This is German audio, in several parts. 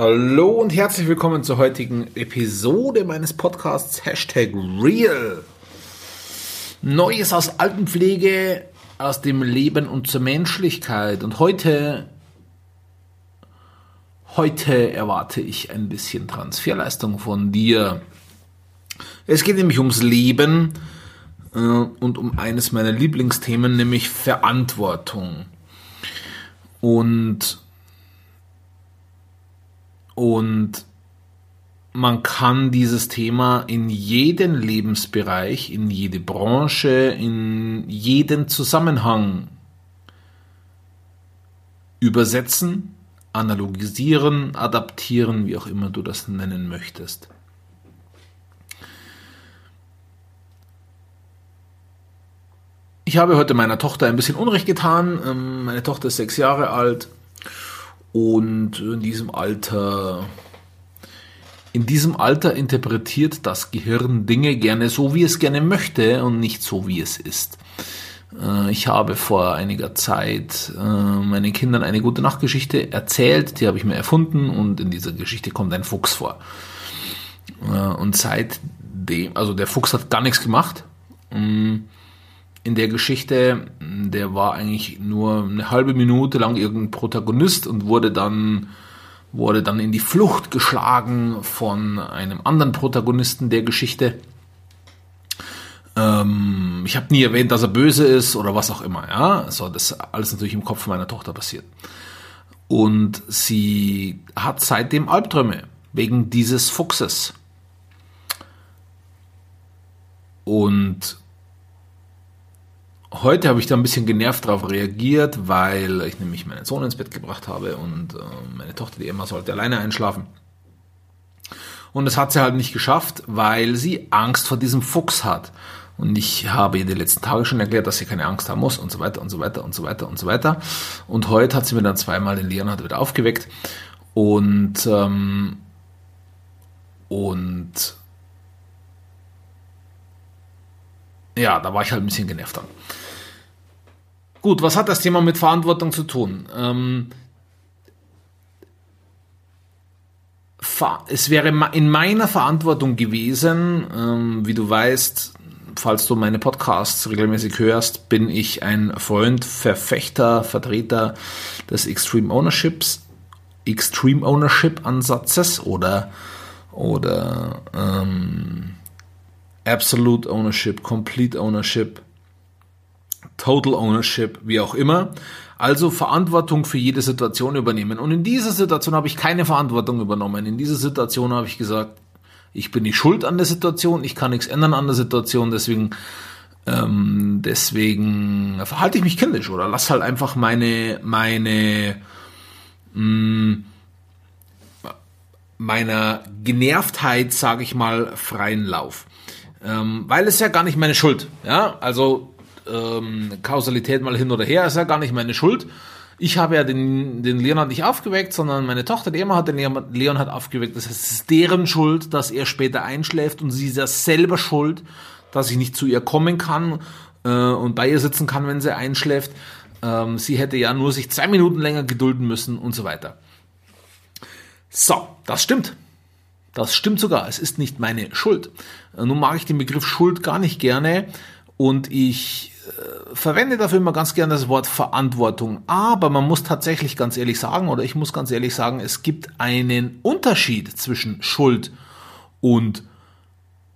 Hallo und herzlich willkommen zur heutigen Episode meines Podcasts Hashtag Real. Neues aus Altenpflege, aus dem Leben und zur Menschlichkeit. Und heute, heute erwarte ich ein bisschen Transferleistung von dir. Es geht nämlich ums Leben äh, und um eines meiner Lieblingsthemen, nämlich Verantwortung. Und und man kann dieses Thema in jeden Lebensbereich, in jede Branche, in jeden Zusammenhang übersetzen, analogisieren, adaptieren, wie auch immer du das nennen möchtest. Ich habe heute meiner Tochter ein bisschen Unrecht getan. Ähm, meine Tochter ist sechs Jahre alt und in diesem Alter, in diesem Alter interpretiert das Gehirn Dinge gerne so, wie es gerne möchte und nicht so, wie es ist. Äh, ich habe vor einiger Zeit äh, meinen Kindern eine gute Nachtgeschichte erzählt, die habe ich mir erfunden und in dieser Geschichte kommt ein Fuchs vor. Äh, und seitdem, also der Fuchs hat gar nichts gemacht. In der Geschichte, der war eigentlich nur eine halbe Minute lang irgendein Protagonist und wurde dann wurde dann in die Flucht geschlagen von einem anderen Protagonisten der Geschichte. Ähm, ich habe nie erwähnt, dass er böse ist oder was auch immer. Ja, so das ist alles natürlich im Kopf meiner Tochter passiert. Und sie hat seitdem Albträume wegen dieses Fuchses. Und Heute habe ich da ein bisschen genervt darauf reagiert, weil ich nämlich meinen Sohn ins Bett gebracht habe und äh, meine Tochter, die Emma, sollte alleine einschlafen. Und das hat sie halt nicht geschafft, weil sie Angst vor diesem Fuchs hat. Und ich habe ihr die letzten Tage schon erklärt, dass sie keine Angst haben muss und so weiter und so weiter und so weiter und so weiter. Und heute hat sie mir dann zweimal den Leonhard wieder aufgeweckt und ähm, und ja, da war ich halt ein bisschen genervt dann. Gut, was hat das Thema mit Verantwortung zu tun? Ähm, es wäre in meiner Verantwortung gewesen, ähm, wie du weißt, falls du meine Podcasts regelmäßig hörst, bin ich ein Freund, Verfechter, Vertreter des Extreme Ownerships, Extreme Ownership Ansatzes oder oder ähm, Absolute Ownership, Complete Ownership Total Ownership, wie auch immer. Also Verantwortung für jede Situation übernehmen. Und in dieser Situation habe ich keine Verantwortung übernommen. In dieser Situation habe ich gesagt, ich bin nicht schuld an der Situation, ich kann nichts ändern an der Situation, deswegen, ähm, deswegen verhalte ich mich kindisch oder lass halt einfach meine, meine, mh, mm, meiner Genervtheit, sage ich mal, freien Lauf. Ähm, weil es ja gar nicht meine Schuld. Ja, also ähm, Kausalität mal hin oder her, ist ja gar nicht meine Schuld. Ich habe ja den, den Leonard nicht aufgeweckt, sondern meine Tochter, die Emma, hat den Leonard aufgeweckt. Das heißt, es ist deren Schuld, dass er später einschläft und sie ist ja selber schuld, dass ich nicht zu ihr kommen kann äh, und bei ihr sitzen kann, wenn sie einschläft. Ähm, sie hätte ja nur sich zwei Minuten länger gedulden müssen und so weiter. So, das stimmt. Das stimmt sogar. Es ist nicht meine Schuld. Äh, nun mag ich den Begriff Schuld gar nicht gerne und ich verwende dafür immer ganz gerne das Wort Verantwortung. Aber man muss tatsächlich ganz ehrlich sagen, oder ich muss ganz ehrlich sagen, es gibt einen Unterschied zwischen Schuld und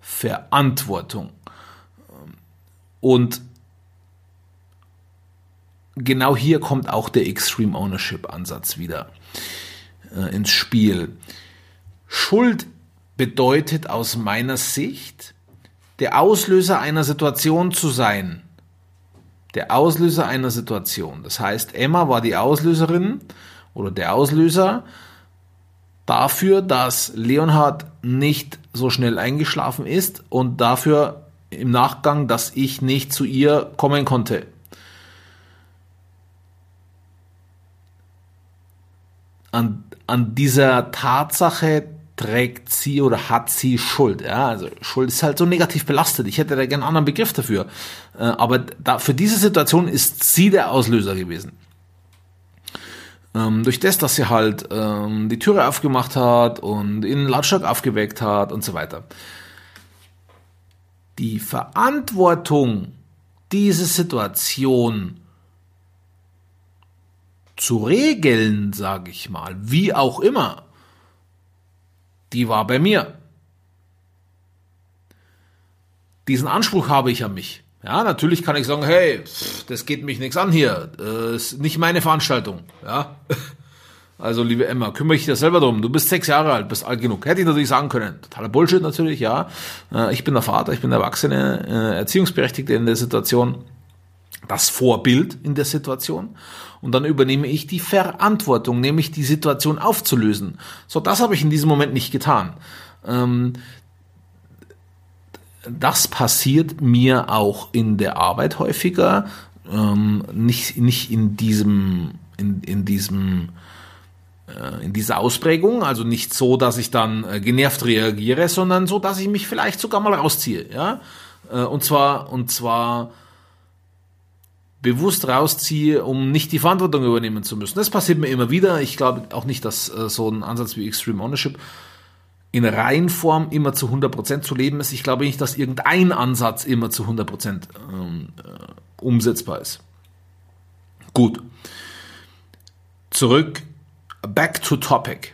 Verantwortung. Und genau hier kommt auch der Extreme Ownership Ansatz wieder äh, ins Spiel. Schuld bedeutet aus meiner Sicht, der Auslöser einer Situation zu sein, der Auslöser einer Situation. Das heißt, Emma war die Auslöserin oder der Auslöser dafür, dass Leonhard nicht so schnell eingeschlafen ist und dafür im Nachgang, dass ich nicht zu ihr kommen konnte. An, an dieser Tatsache trägt sie oder hat sie Schuld. Ja, also Schuld ist halt so negativ belastet. Ich hätte da gerne einen anderen Begriff dafür. Äh, aber da, für diese Situation ist sie der Auslöser gewesen. ähm, durch das, dass sie halt ähm, die Türe aufgemacht hat und ihn lautstark aufgeweckt hat und so weiter. Die Verantwortung, diese Situation zu regeln, sage ich mal, wie auch immer, die war bei mir. Diesen Anspruch habe ich an mich. Ja, natürlich kann ich sagen, hey, das geht mich nichts an hier. Das ist nicht meine Veranstaltung. Ja. Also, liebe Emma, kümmere dich da selber drum. Du bist sechs Jahre alt, bist alt genug. Hätte ich natürlich sagen können. Totaler Bullshit natürlich, ja. Äh, ich bin der Vater, ich bin der Erwachsene, äh, Erziehungsberechtigte in der Situation. Das Vorbild in der Situation. Und dann übernehme ich die Verantwortung, nämlich die Situation aufzulösen. So, das habe ich in diesem Moment nicht getan. Ähm, das passiert mir auch in der Arbeit häufiger, ähm, nicht, nicht in diesem, in, in diesem, äh, in dieser Ausprägung, also nicht so, dass ich dann äh, genervt reagiere, sondern so, dass ich mich vielleicht sogar mal rausziehe, ja, äh, und zwar, und zwar, bewusst rausziehe, um nicht die Verantwortung übernehmen zu müssen. Das passiert mir immer wieder. Ich glaube auch nicht, dass äh, so ein Ansatz wie Extreme Ownership in Reihenform immer zu 100% zu leben ist. Ich glaube nicht, dass irgendein Ansatz immer zu 100% ähm, äh, umsetzbar ist. Gut. Zurück. Back to topic.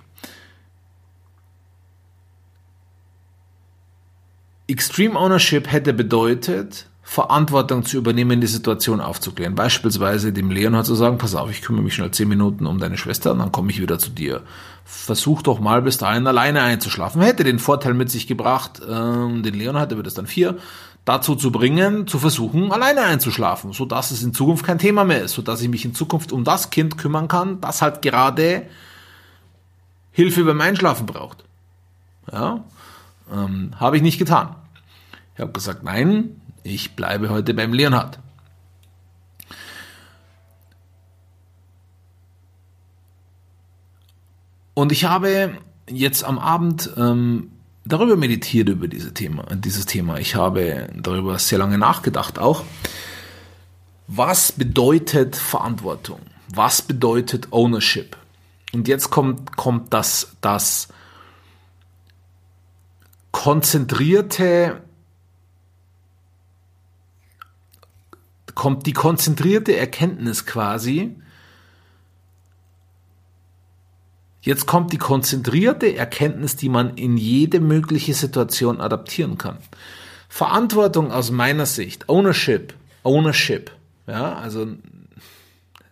Extreme Ownership hätte bedeutet, Verantwortung zu übernehmen, die Situation aufzuklären. Beispielsweise dem Leonhard zu sagen, pass auf, ich kümmere mich schnell zehn Minuten um deine Schwester und dann komme ich wieder zu dir. Versuch doch mal bis dahin alleine einzuschlafen. Hätte den Vorteil mit sich gebracht, ähm, den Leonhard, der wird es dann vier, dazu zu bringen, zu versuchen, alleine einzuschlafen, so dass es in Zukunft kein Thema mehr ist, so dass ich mich in Zukunft um das Kind kümmern kann, das halt gerade Hilfe beim Einschlafen braucht. Ja, ähm, habe ich nicht getan. Ich habe gesagt, nein, ich bleibe heute beim Leonhard. Und ich habe jetzt am Abend ähm, darüber meditiert über diese Thema, dieses Thema. Ich habe darüber sehr lange nachgedacht auch. Was bedeutet Verantwortung? Was bedeutet Ownership? Und jetzt kommt, kommt das, das konzentrierte kommt die konzentrierte Erkenntnis quasi. Jetzt kommt die konzentrierte Erkenntnis, die man in jede mögliche Situation adaptieren kann. Verantwortung aus meiner Sicht, Ownership, Ownership, ja, also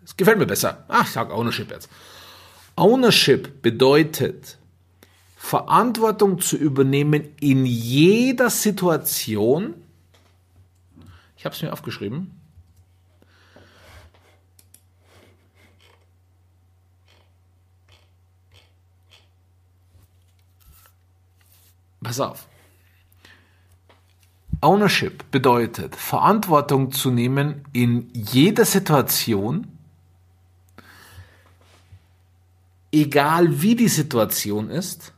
es gefällt mir besser. Ach, ich sage Ownership jetzt. Ownership bedeutet Verantwortung zu übernehmen in jeder Situation. Ich habe es mir aufgeschrieben. Pass auf. Ownership bedeutet, Verantwortung zu nehmen in jeder Situation, egal wie die Situation ist,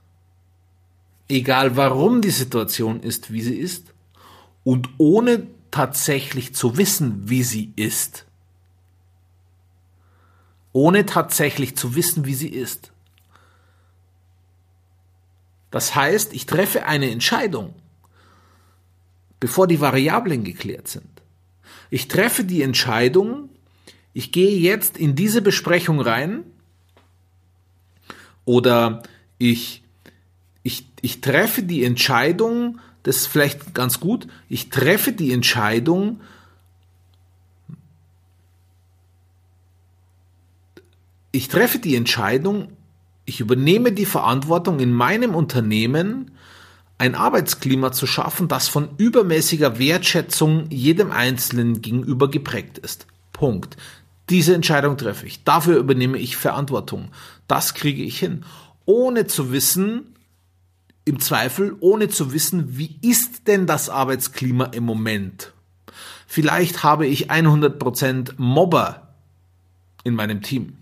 egal warum die Situation ist, wie sie ist, und ohne tatsächlich zu wissen, wie sie ist. Ohne tatsächlich zu wissen, wie sie ist. Das heißt, ich treffe eine Entscheidung, bevor die Variablen geklärt sind. Ich treffe die Entscheidung, ich gehe jetzt in diese Besprechung rein oder ich, ich, ich treffe die Entscheidung, das ist vielleicht ganz gut, ich treffe die Entscheidung, ich treffe die Entscheidung, ich übernehme die Verantwortung in meinem Unternehmen, ein Arbeitsklima zu schaffen, das von übermäßiger Wertschätzung jedem Einzelnen gegenüber geprägt ist. Punkt. Diese Entscheidung treffe ich. Dafür übernehme ich Verantwortung. Das kriege ich hin. Ohne zu wissen, im Zweifel, ohne zu wissen, wie ist denn das Arbeitsklima im Moment? Vielleicht habe ich 100% Mobber in meinem Team.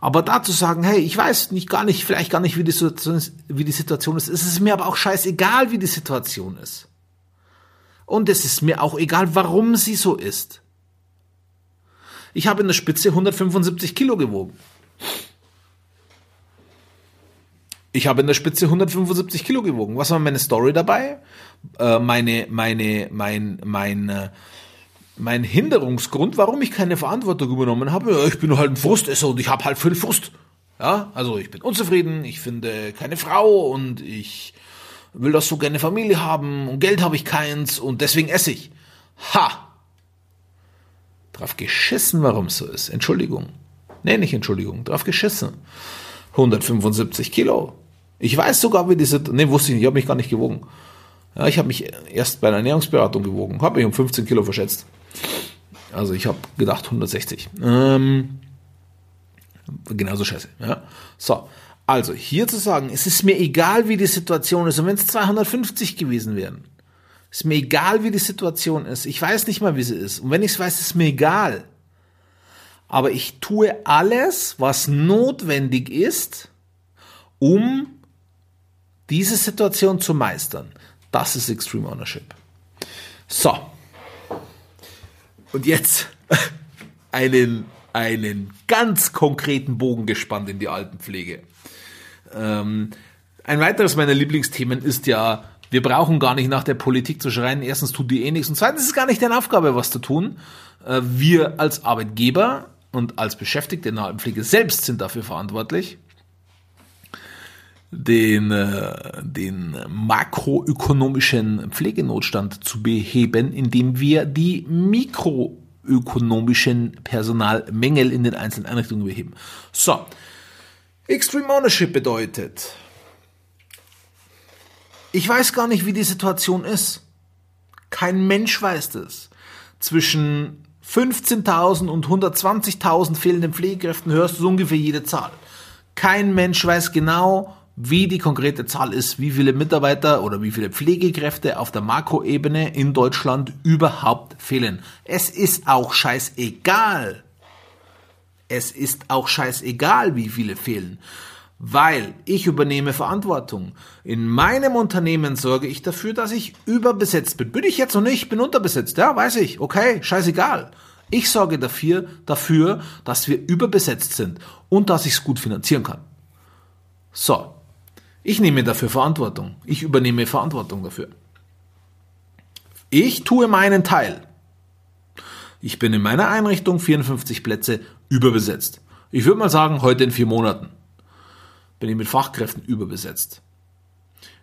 Aber dazu sagen, hey, ich weiß nicht gar nicht, vielleicht gar nicht, wie die Situation ist, wie die Situation ist. Es ist mir aber auch scheißegal, wie die Situation ist. Und es ist mir auch egal, warum sie so ist. Ich habe in der Spitze 175 Kilo gewogen. Ich habe in der Spitze 175 Kilo gewogen. Was war meine Story dabei? Äh, meine, meine, mein, mein, äh, mein Hinderungsgrund, warum ich keine Verantwortung übernommen habe. Ja, ich bin halt ein Frustesser und ich habe halt viel Frust. Ja, also ich bin unzufrieden, ich finde keine Frau und ich will das so gerne Familie haben und Geld habe ich keins und deswegen esse ich. Ha! Drauf geschissen, warum es so ist. Entschuldigung. Nee, nicht Entschuldigung, drauf geschissen. 175 Kilo. Ich weiß sogar, wie diese, nee, wusste ich nicht, ich habe mich gar nicht gewogen. Ja, ich habe mich erst bei einer Ernährungsberatung gewogen, habe mich um 15 Kilo verschätzt. Also ich habe gedacht 160. Ähm, genauso scheiße. Ja. So, also hier zu sagen, es ist mir egal, wie die Situation ist, und wenn es 250 gewesen wären, ist mir egal, wie die Situation ist. Ich weiß nicht mal, wie sie ist. Und wenn ich es weiß, ist mir egal. Aber ich tue alles, was notwendig ist, um diese Situation zu meistern. Das ist Extreme Ownership. So. Und jetzt einen, einen ganz konkreten Bogen gespannt in die Altenpflege. Ähm, ein weiteres meiner Lieblingsthemen ist ja, wir brauchen gar nicht nach der Politik zu schreien. Erstens tut die eh nichts und zweitens ist es gar nicht deren Aufgabe, was zu tun. Äh, wir als Arbeitgeber und als Beschäftigte in der Altenpflege selbst sind dafür verantwortlich den, äh, den makroökonomischen Pflegenotstand zu beheben, indem wir die mikroökonomischen Personalmängel in den einzelnen Einrichtungen beheben. So, Extreme Ownership bedeutet, ich weiß gar nicht, wie die Situation ist. Kein Mensch weiß das. Zwischen 15.000 und 120.000 fehlenden Pflegekräften hörst du so ungefähr jede Zahl. Kein Mensch weiß genau, wie die konkrete Zahl ist, wie viele Mitarbeiter oder wie viele Pflegekräfte auf der Makroebene in Deutschland überhaupt fehlen. Es ist auch scheißegal. Es ist auch scheißegal, wie viele fehlen. Weil ich übernehme Verantwortung. In meinem Unternehmen sorge ich dafür, dass ich überbesetzt bin. Bin ich jetzt noch nicht, bin unterbesetzt. Ja, weiß ich. Okay, scheißegal. Ich sorge dafür, dafür, dass wir überbesetzt sind und dass ich es gut finanzieren kann. So, ich nehme dafür Verantwortung. Ich übernehme Verantwortung dafür. Ich tue meinen Teil. Ich bin in meiner Einrichtung 54 Plätze überbesetzt. Ich würde mal sagen, heute in vier Monaten bin ich mit Fachkräften überbesetzt.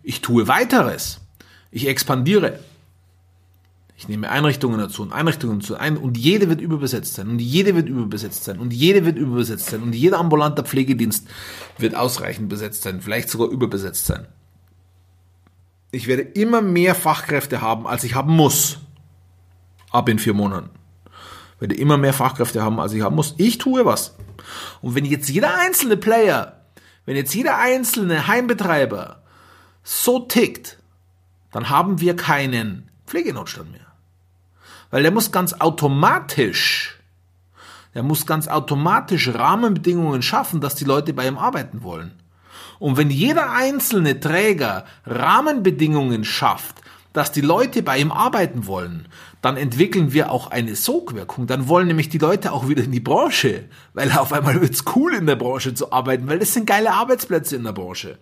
Ich tue weiteres. Ich expandiere. Ich nehme Einrichtungen dazu und Einrichtungen dazu ein und jede wird überbesetzt sein und jede wird überbesetzt sein und jede wird überbesetzt sein und jeder ambulante Pflegedienst wird ausreichend besetzt sein, vielleicht sogar überbesetzt sein. Ich werde immer mehr Fachkräfte haben, als ich haben muss. Ab in vier Monaten. Ich werde immer mehr Fachkräfte haben, als ich haben muss. Ich tue was. Und wenn jetzt jeder einzelne Player, wenn jetzt jeder einzelne Heimbetreiber so tickt, dann haben wir keinen Pflegenotstand mehr. Weil der muss ganz automatisch, der muss ganz automatisch Rahmenbedingungen schaffen, dass die Leute bei ihm arbeiten wollen. Und wenn jeder einzelne Träger Rahmenbedingungen schafft, dass die Leute bei ihm arbeiten wollen, dann entwickeln wir auch eine Sogwirkung. Dann wollen nämlich die Leute auch wieder in die Branche, weil auf einmal wird's cool in der Branche zu arbeiten, weil das sind geile Arbeitsplätze in der Branche.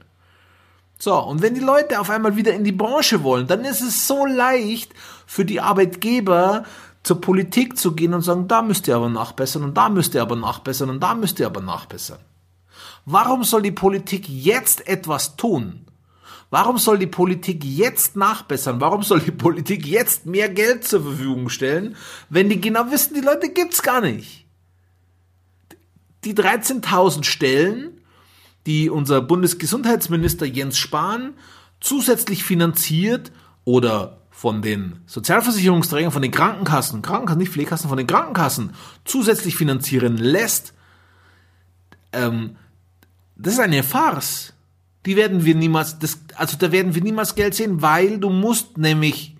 So, und wenn die Leute auf einmal wieder in die Branche wollen, dann ist es so leicht für die Arbeitgeber zur Politik zu gehen und sagen, da müsst ihr aber nachbessern und da müsst ihr aber nachbessern und da müsst ihr aber nachbessern. Warum soll die Politik jetzt etwas tun? Warum soll die Politik jetzt nachbessern? Warum soll die Politik jetzt mehr Geld zur Verfügung stellen, wenn die genau wissen, die Leute gibt's gar nicht? Die 13.000 Stellen die unser Bundesgesundheitsminister Jens Spahn zusätzlich finanziert oder von den Sozialversicherungsträgern, von den Krankenkassen, Krankenkassen, nicht Pflegekassen, von den Krankenkassen zusätzlich finanzieren lässt, ähm, das ist eine Farce. Die werden wir niemals, das, also da werden wir niemals Geld sehen, weil du musst nämlich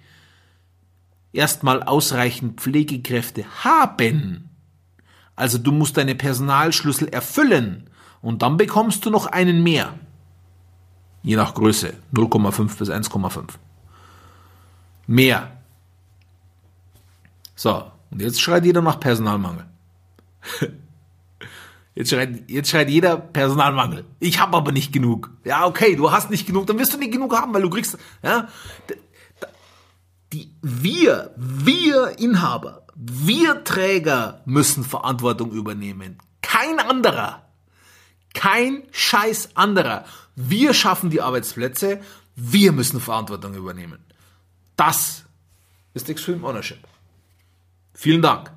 erstmal ausreichend Pflegekräfte haben. Also du musst deine Personalschlüssel erfüllen. Und dann bekommst du noch einen mehr. Je nach Größe. 0,5 bis 1,5. Mehr. So, und jetzt schreit jeder nach Personalmangel. Jetzt schreit, jetzt schreit jeder Personalmangel. Ich habe aber nicht genug. Ja, okay, du hast nicht genug, dann wirst du nicht genug haben, weil du kriegst, ja, die, wir, wir Inhaber, wir Träger müssen Verantwortung übernehmen. Kein anderer. Kein scheiß anderer. Wir schaffen die Arbeitsplätze, wir müssen Verantwortung übernehmen. Das ist Extreme Ownership. Vielen Dank.